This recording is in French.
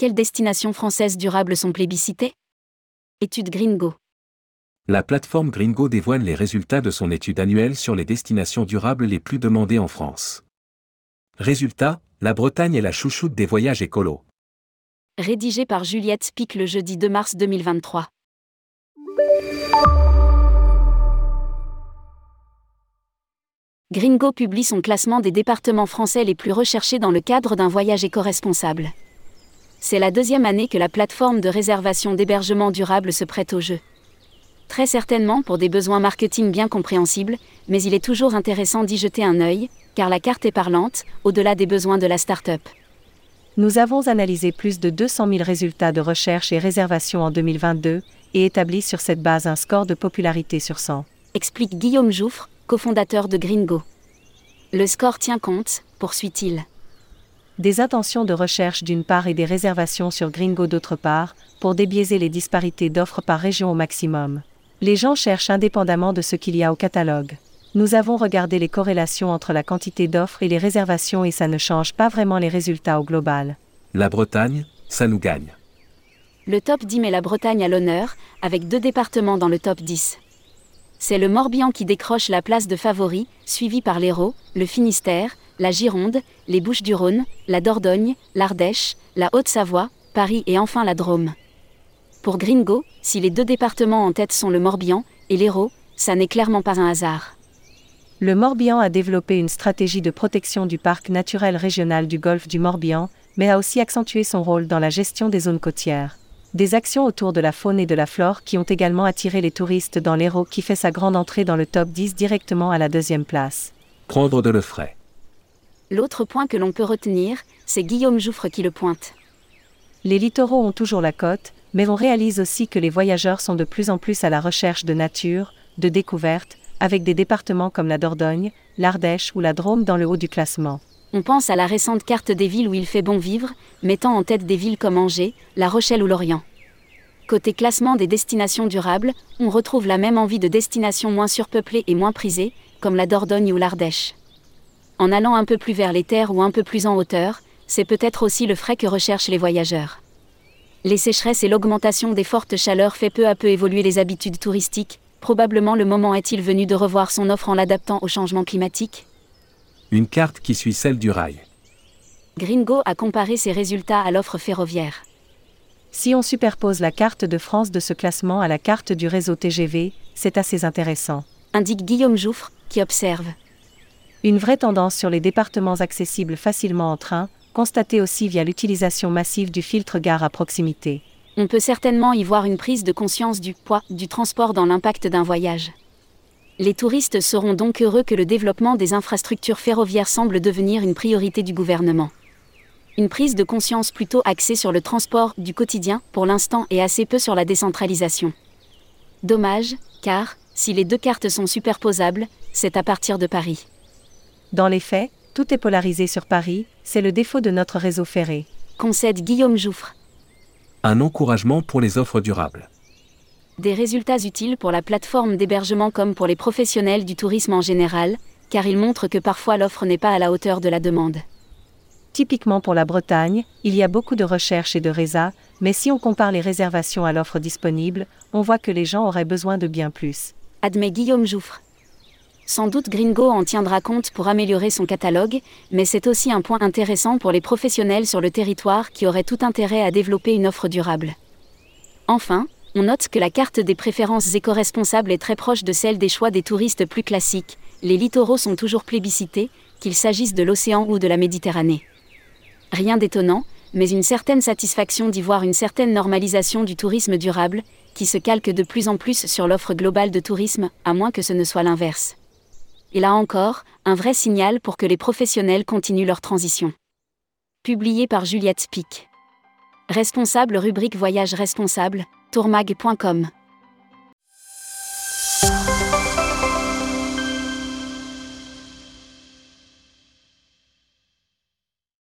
Quelles destinations françaises durables sont plébiscitées? Étude Gringo. La plateforme Gringo dévoile les résultats de son étude annuelle sur les destinations durables les plus demandées en France. Résultat, la Bretagne est la chouchoute des voyages écolos. Rédigé par Juliette Spic le jeudi 2 mars 2023. Gringo publie son classement des départements français les plus recherchés dans le cadre d'un voyage éco-responsable. C'est la deuxième année que la plateforme de réservation d'hébergement durable se prête au jeu. Très certainement pour des besoins marketing bien compréhensibles, mais il est toujours intéressant d'y jeter un œil, car la carte est parlante, au-delà des besoins de la start-up. Nous avons analysé plus de 200 000 résultats de recherche et réservation en 2022 et établi sur cette base un score de popularité sur 100. Explique Guillaume Jouffre, cofondateur de Gringo. Le score tient compte, poursuit-il. Des intentions de recherche d'une part et des réservations sur Gringo d'autre part, pour débiaiser les disparités d'offres par région au maximum. Les gens cherchent indépendamment de ce qu'il y a au catalogue. Nous avons regardé les corrélations entre la quantité d'offres et les réservations et ça ne change pas vraiment les résultats au global. La Bretagne, ça nous gagne. Le top 10 met la Bretagne à l'honneur, avec deux départements dans le top 10. C'est le Morbihan qui décroche la place de favori, suivi par l'Hérault, le Finistère, la Gironde, les Bouches-du-Rhône, la Dordogne, l'Ardèche, la Haute-Savoie, Paris et enfin la Drôme. Pour Gringo, si les deux départements en tête sont le Morbihan et l'Hérault, ça n'est clairement pas un hasard. Le Morbihan a développé une stratégie de protection du parc naturel régional du golfe du Morbihan, mais a aussi accentué son rôle dans la gestion des zones côtières. Des actions autour de la faune et de la flore qui ont également attiré les touristes dans l'Hérault qui fait sa grande entrée dans le top 10 directement à la deuxième place. Prendre de le frais. L'autre point que l'on peut retenir, c'est Guillaume Jouffre qui le pointe. Les littoraux ont toujours la cote, mais on réalise aussi que les voyageurs sont de plus en plus à la recherche de nature, de découvertes, avec des départements comme la Dordogne, l'Ardèche ou la Drôme dans le haut du classement. On pense à la récente carte des villes où il fait bon vivre, mettant en tête des villes comme Angers, La Rochelle ou Lorient. Côté classement des destinations durables, on retrouve la même envie de destinations moins surpeuplées et moins prisées, comme la Dordogne ou l'Ardèche. En allant un peu plus vers les terres ou un peu plus en hauteur, c'est peut-être aussi le frais que recherchent les voyageurs. Les sécheresses et l'augmentation des fortes chaleurs fait peu à peu évoluer les habitudes touristiques. Probablement le moment est-il venu de revoir son offre en l'adaptant au changement climatique Une carte qui suit celle du rail. Gringo a comparé ses résultats à l'offre ferroviaire. Si on superpose la carte de France de ce classement à la carte du réseau TGV, c'est assez intéressant. Indique Guillaume Jouffre, qui observe. Une vraie tendance sur les départements accessibles facilement en train, constatée aussi via l'utilisation massive du filtre gare à proximité. On peut certainement y voir une prise de conscience du poids du transport dans l'impact d'un voyage. Les touristes seront donc heureux que le développement des infrastructures ferroviaires semble devenir une priorité du gouvernement. Une prise de conscience plutôt axée sur le transport du quotidien pour l'instant et assez peu sur la décentralisation. Dommage, car, si les deux cartes sont superposables, c'est à partir de Paris. Dans les faits, tout est polarisé sur Paris, c'est le défaut de notre réseau ferré. Concède Guillaume Jouffre. Un encouragement pour les offres durables. Des résultats utiles pour la plateforme d'hébergement comme pour les professionnels du tourisme en général, car ils montrent que parfois l'offre n'est pas à la hauteur de la demande. Typiquement pour la Bretagne, il y a beaucoup de recherches et de résa, mais si on compare les réservations à l'offre disponible, on voit que les gens auraient besoin de bien plus. Admet Guillaume Jouffre. Sans doute Gringo en tiendra compte pour améliorer son catalogue, mais c'est aussi un point intéressant pour les professionnels sur le territoire qui auraient tout intérêt à développer une offre durable. Enfin, on note que la carte des préférences éco-responsables est très proche de celle des choix des touristes plus classiques. Les littoraux sont toujours plébiscités, qu'il s'agisse de l'océan ou de la Méditerranée. Rien d'étonnant, mais une certaine satisfaction d'y voir une certaine normalisation du tourisme durable, qui se calque de plus en plus sur l'offre globale de tourisme, à moins que ce ne soit l'inverse et là encore, un vrai signal pour que les professionnels continuent leur transition. Publié par Juliette Spic. Responsable rubrique Voyage responsable, tourmag.com.